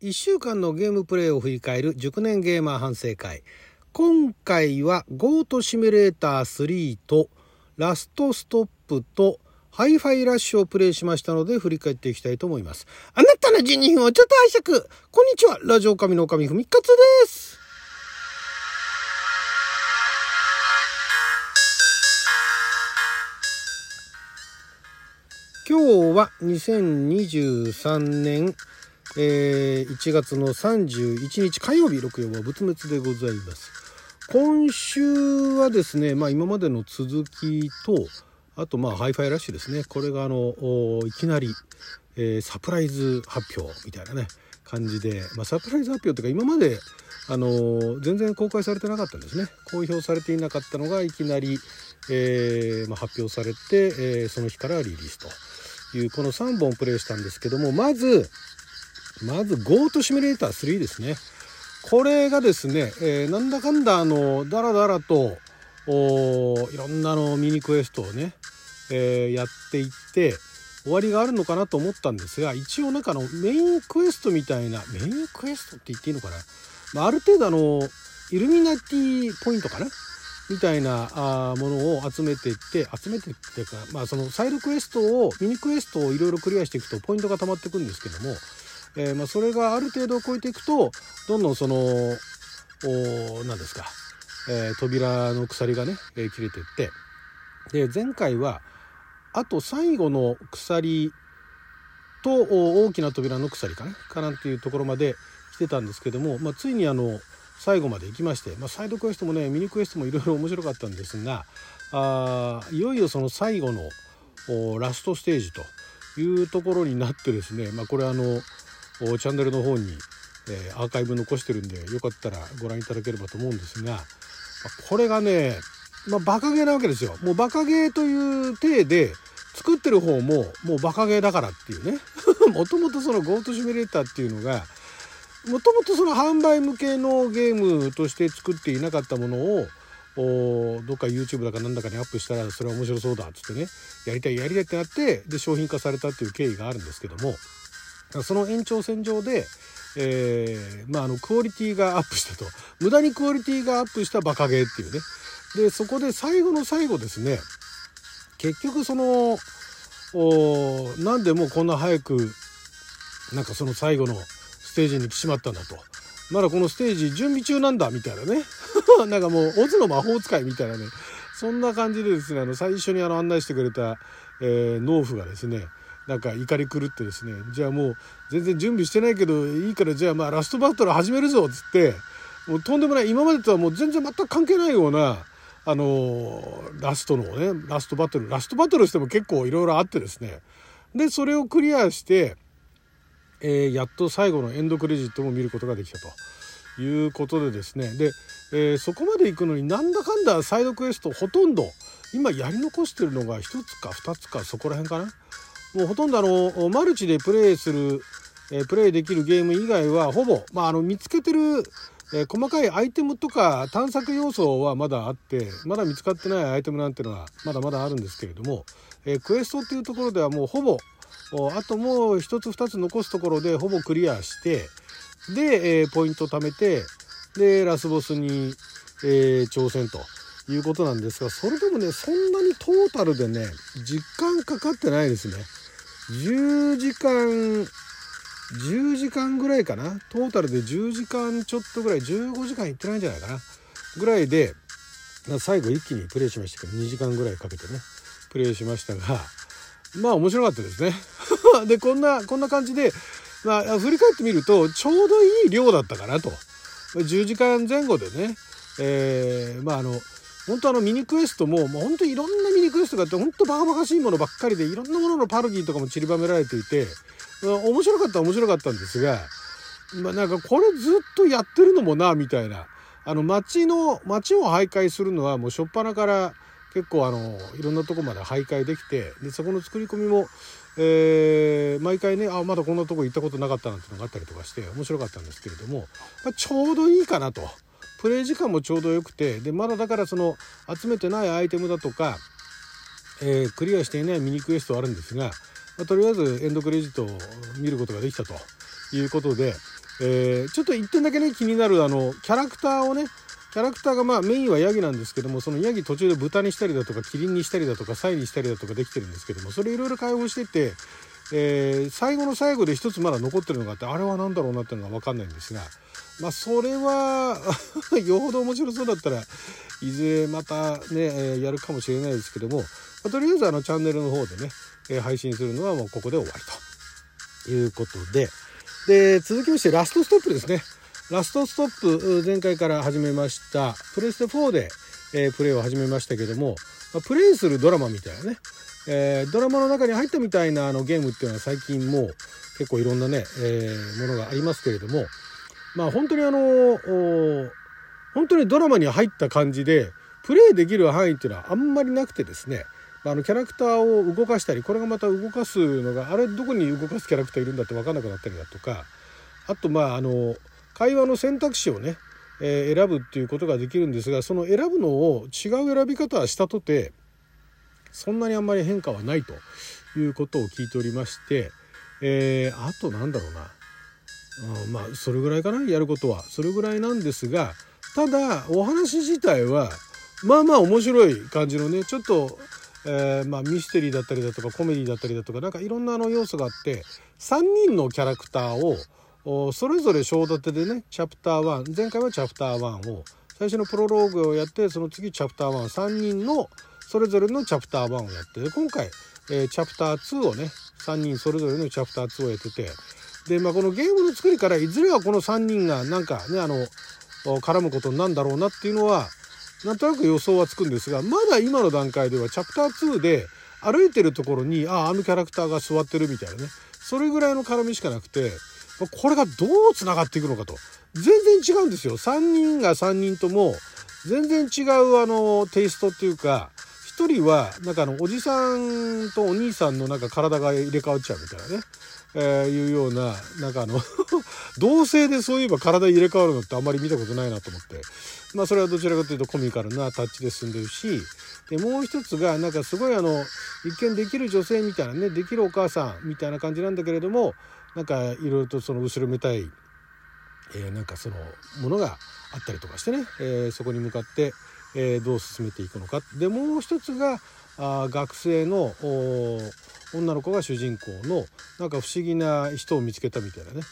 1週間のゲームプレイを振り返る熟年ゲーマー反省会。今回はゴートシミュレーター3とラストストップとハイファイラッシュをプレイしましたので振り返っていきたいと思います。あなたの12分をちょっと拝借。こんにちは。ラジオ神の神ふみかつです。今日は2023年、えー、1月の31日火曜日六曜は仏滅でございます。今週はですね、まあ、今までの続きとあとまあハイファイラッシュですね。これがあのいきなり、えー、サプライズ発表みたいなね感じで、まあ、サプライズ発表というか今まであの全然公開されてなかったんですね。公表されていなかったのがいきなり、えーまあ、発表されて、えー、その日からリリースと。いうこの3本プレイしたんですけどもまずまず Go トシミュレーター3ですね。これがですね、えー、なんだかんだあのダラダラといろんなのミニクエストをね、えー、やっていって終わりがあるのかなと思ったんですが一応なんかのメインクエストみたいなメインクエストって言っていいのかな、まあ、ある程度あのイルミナティポイントかな？みたいなあものを集めていって集めてっていうか、まあ、そのサイドクエストをミニクエストをいろいろクリアしていくとポイントが溜まっていくんですけども、えー、まあそれがある程度を超えていくとどんどんその何ですか、えー、扉の鎖がね、え、切れていってで前回はあと最後の鎖と大きな扉の鎖かなかなっていうところまで来てたんですけども、まあ、ついにあの最後まで行きまして、まあ、サイドクエストもねミニクエストもいろいろ面白かったんですがあいよいよその最後のラストステージというところになってですね、まあ、これあのチャンネルの方に、えー、アーカイブ残してるんでよかったらご覧いただければと思うんですが、ま、これがね、まあ、バカゲーなわけですよ。もうバカゲーという体で作ってる方ももうバカゲーだからっていうね もともとその GoTo シミュレーターっていうのがもともとその販売向けのゲームとして作っていなかったものをどっか YouTube だかなんだかにアップしたらそれは面白そうだっつってねやりたいやりたいってなってで商品化されたっていう経緯があるんですけどもその延長線上で、えー、まあ、あのクオリティがアップしたと無駄にクオリティがアップしたバカゲーっていうねでそこで最後の最後ですね結局そのおなんでもうこんな早くなんかその最後のステージに来しまったんだと。まだこのステージ準備中なんだみたいなね。なんかもう、オズの魔法使いみたいなね。そんな感じでですね、あの、最初にあの案内してくれた、えー、農夫がですね、なんか怒り狂ってですね、じゃあもう全然準備してないけどいいからじゃあまあラストバトル始めるぞっつって、もうとんでもない、今までとはもう全然全く関係ないような、あのー、ラストのね、ラストバトル、ラストバトルしても結構いろいろあってですね、で、それをクリアして、えー、やっと最後のエンドクレジットも見ることができたと。いうことでですね。で、えー、そこまで行くのになんだかんだサイドクエストほとんど今やり残してるのが1つか2つかそこら辺かな。もうほとんどあのマルチでプレイする、え、プレイできるゲーム以外はほぼ、まあ、あの見つけてる、え、細かいアイテムとか探索要素はまだあってまだ見つかってないアイテムなんてのはまだまだあるんですけれども、え、クエストっていうところではもうほぼあともう一つ二つ残すところでほぼクリアしてで、え、ポイント貯めてでラスボスに、え、挑戦ということなんですがそれでもねそんなにトータルでね時間かかってないですね。10時間10時間ぐらいかな？トータルで10時間ちょっとぐらい15時間いってないんじゃないかな？ぐらいで最後一気にプレイしましたけど2時間ぐらいかけてねプレイしましたがまあ面白かったですね。で、こんな、こんな感じで、まあ、振り返ってみると、ちょうどいい量だったかなと。10時間前後でね、えー、まああの、本当あのミニクエストも、もう本当いろんなミニクエストがあって、本当バカバカしいものばっかりで、いろんなもののパロディとかも散りばめられていて、面白かった面白かったんですが、まあなんかこれずっとやってるのもな、みたいな。あの街の、街を徘徊するのはもう初っ端から、結構あのいろんなとこまで徘徊できてでそこの作り込みも、えー、毎回ねあまだこんなとこ行ったことなかったなんてのがあったりとかして面白かったんですけれども、まあ、ちょうどいいかなとプレイ時間もちょうどよくてでまだだからその集めてないアイテムだとか、えー、クリアしていないミニクエストあるんですが、まあ、とりあえずエンドクレジットを見ることができたということで、えー、ちょっと一点だけね気になるあのキャラクターをねキャラクターがまあメインはヤギなんですけどもそのヤギ途中で豚にしたりだとかキリンにしたりだとかサイにしたりだとかできてるんですけどもそれいろいろ開放してて、えー、最後の最後で一つまだ残ってるのがあってあれは何だろうなっていうのが分かんないんですがまあそれは よほど面白そうだったらいずれまたね、えー、やるかもしれないですけども、まあ、とりあえずあのチャンネルの方でね、えー、配信するのはもうここで終わりということでで続きましてラストストップですね。ラストストップ前回から始めましたプレステ4で、えー、プレイを始めましたけども、まあ、プレイするドラマみたいなね、えー、ドラマの中に入ったみたいなあのゲームっていうのは最近もう結構いろんなね、えー、ものがありますけれどもまあ本当にあの本当にドラマに入った感じでプレイできる範囲っていうのはあんまりなくてですねあのキャラクターを動かしたりこれがまた動かすのがあれどこに動かすキャラクターいるんだって分かんなくなったりだとかあとまああの会話の選択肢をね、えー、選ぶっていうことができるんですがその選ぶのを違う選び方はしたとてそんなにあんまり変化はないということを聞いておりまして、えー、あとなんだろうな、うん、まあそれぐらいかなやることは。それぐらいなんですがただお話自体はまあまあ面白い感じのねちょっと、えー、まあ、ミステリーだったりだとかコメディだったりだとかなんかいろんなあの要素があって3人のキャラクターをそれぞれ章立てでねチャプター1前回はチャプター1を最初のプロローグをやってその次チャプター13人のそれぞれのチャプター1をやって今回、えー、チャプター2をね3人それぞれのチャプター2をやっててで、まあ、このゲームの作りからいずれはこの3人がなんかねあの絡むことになるんだろうなっていうのはなんとなく予想はつくんですがまだ今の段階ではチャプター2で歩いてるところにあああのキャラクターが座ってるみたいなねそれぐらいの絡みしかなくてこれがどうつながっていくのかと。全然違うんですよ。3人が3人とも全然違うあのテイストっていうか1人はなんかあのおじさんとお兄さんのなんか体が入れ替わっちゃうみたいなね、えー、いうようななんかあの 同性でそういえば体入れ替わるのってあんまり見たことないなと思って。まあそれはどちらかというとコミカルなタッチで進んでるしでもう一つがなんかすごいあの一見できる女性みたいなねできるお母さんみたいな感じなんだけれどもなんかいろいろとその後ろめたい、えー、なんかそのものがあったりとかしてね、えー、そこに向かって、え、どう進めていくのか。でもう一つがあ学生の女の子が主人公のなんか不思議な人を見つけたみたいなね、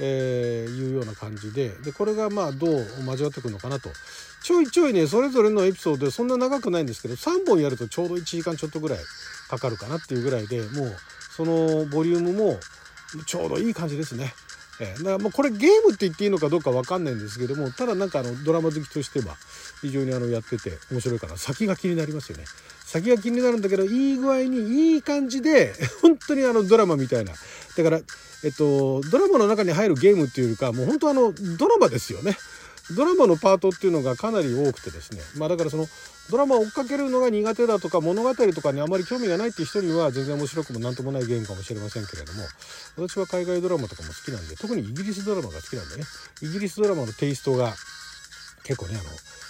えー、いうような感じで。でこれがまあどう交わってくるのかなと。ちょいちょいねそれぞれのエピソードでそんな長くないんですけど3本やるとちょうど1時間ちょっとぐらいかかるかなっていうぐらいでもうそのボリュームもちょうどいい感じですね。えー、だからもうこれゲームって言っていいのかどうか分かんないんですけどもただなんかあのドラマ好きとしては非常にあのやってて面白いかな。先が気になりますよね。先が気になるんだけどいい具合にいい感じで 本当にあのドラマみたいな。だからえっとドラマの中に入るゲームっていうよりかもう本当あのドラマですよね。ドラマのパートっていうのがかなり多くてですね。まあだからそのドラマを追っかけるのが苦手だとか物語とかにあまり興味がないっていう人には全然面白くも何ともないゲームかもしれませんけれども私は海外ドラマとかも好きなんで特にイギリスドラマが好きなんでね。イギリスドラマのテイストが結構ねあの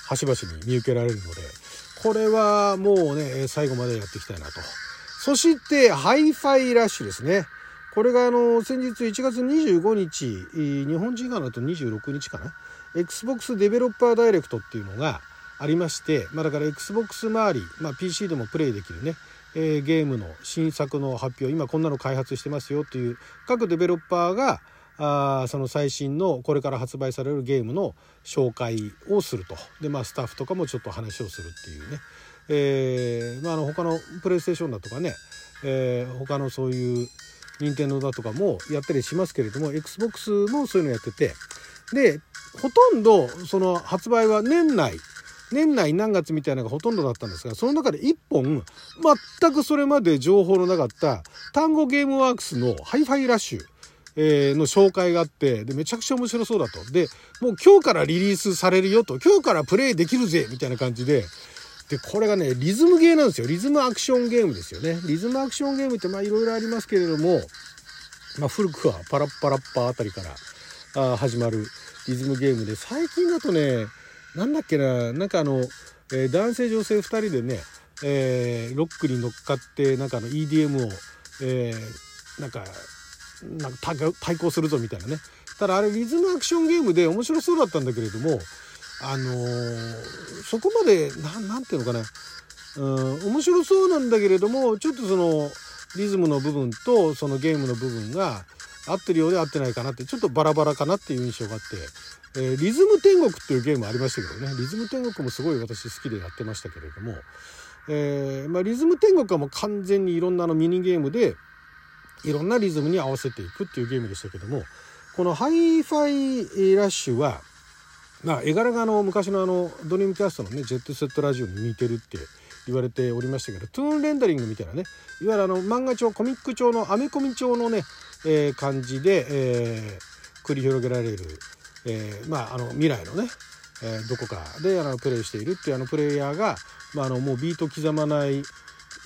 端々に見受けられるのでこれはもうね最後までやっていきたいなと。そしてハイファイラッシュですね。これがあの先日1月25日日本時間だと26日かな。XBOX デベロッパーダイレクトっていうのがありまして、まあ、だから XBOX 周り、まあ、PC でもプレイできるね、えー、ゲームの新作の発表今こんなの開発してますよっていう各デベロッパーがあその最新のこれから発売されるゲームの紹介をすると。で、まあ、スタッフとかもちょっと話をするっていうね、えーまあ、あの他のプレイステーションだとかね、えー、他のそういう任天堂だとかもやったりしますけれども XBOX もそういうのやってて。でほとんどその発売は年内年内何月みたいなのがほとんどだったんですがその中で1本全くそれまで情報のなかったタンゴゲームワークスのハイファイラッシュ。えーの紹介があってでめちゃくちゃ面白そうだと。でもう今日からリリースされるよと。今日からプレイできるぜみたいな感じで。でこれがねリズムゲーなんですよ。リズムアクションゲームですよね。リズムアクションゲームってまあいろいろありますけれども、まあ、古くはパラッパラッパーあたりからあ始まるリズムゲームで最近だとねなんだっけななんかあの、えー、男性女性2人でね、えー、ロックに乗っかってなんかの EDM を、えー、なんかなんか対抗するぞみたいなね。ただあれリズムアクションゲームで面白そうだったんだけれどもあのー、そこまで何て言うのかな。うん面白そうなんだけれどもちょっとそのリズムの部分とそのゲームの部分が合ってるようで合ってないかなってちょっとバラバラかなっていう印象があって、えー、リズム天国っていうゲームありましたけどね。リズム天国もすごい私好きでやってましたけれども、えー、まあ、リズム天国はもう完全にいろんなのミニゲームでいろんなリズムに合わせていくっていうゲームでしたけどもこのハイファイラッシュはまあ絵柄があの昔のあのドリームキャストのねジェットセットラジオに似てるって言われておりましたけどトゥーンレンダリングみたいなねいわゆるあの漫画調コミック調のアメコミ調のね、えー、感じで、えー、繰り広げられる、えー、まああの未来のね、えどこかであのプレイしているっていうあのプレイヤーが、まあ、あのもうビート刻まない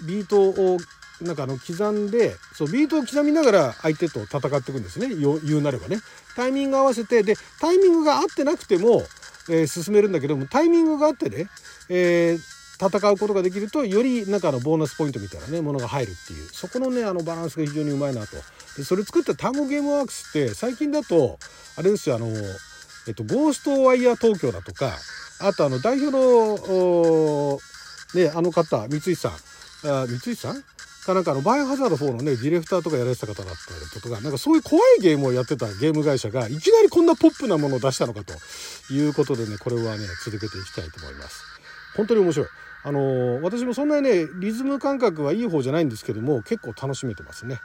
ビートをなんかあの刻んでそうビートを刻みながら相手と戦っていくんですね。言うなればね。タイミング合わせてでタイミングが合ってなくても、えー、進めるんだけどもタイミングがあってね、えー、戦うことができるとよりなんかのボーナスポイントみたいなねものが入るっていう。そこのねあのバランスが非常にうまいなと。でそれ作った単語ゲームワークスって最近だとあれですよあのえっとゴーストワイヤー東京だとかあとあの代表のねあの方三井さん。あ三井さん？かなんかあのバイオハザード4のねディレクターとかやられてた方だったりとかなんかそういう怖いゲームをやってたゲーム会社がいきなりこんなポップなものを出したのかということでねこれはね続けていきたいと思います。本当に面白い。あの私もそんなにねリズム感覚はいい方じゃないんですけども結構楽しめてますね。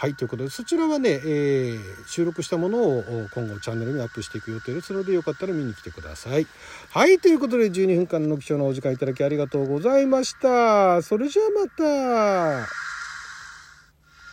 はいということでそちらはね、えー、収録したものを今後チャンネルにアップしていく予定ですのでよかったら見に来てください。はいということで12分間の貴重なお時間いただきありがとうございました。それじゃあまた。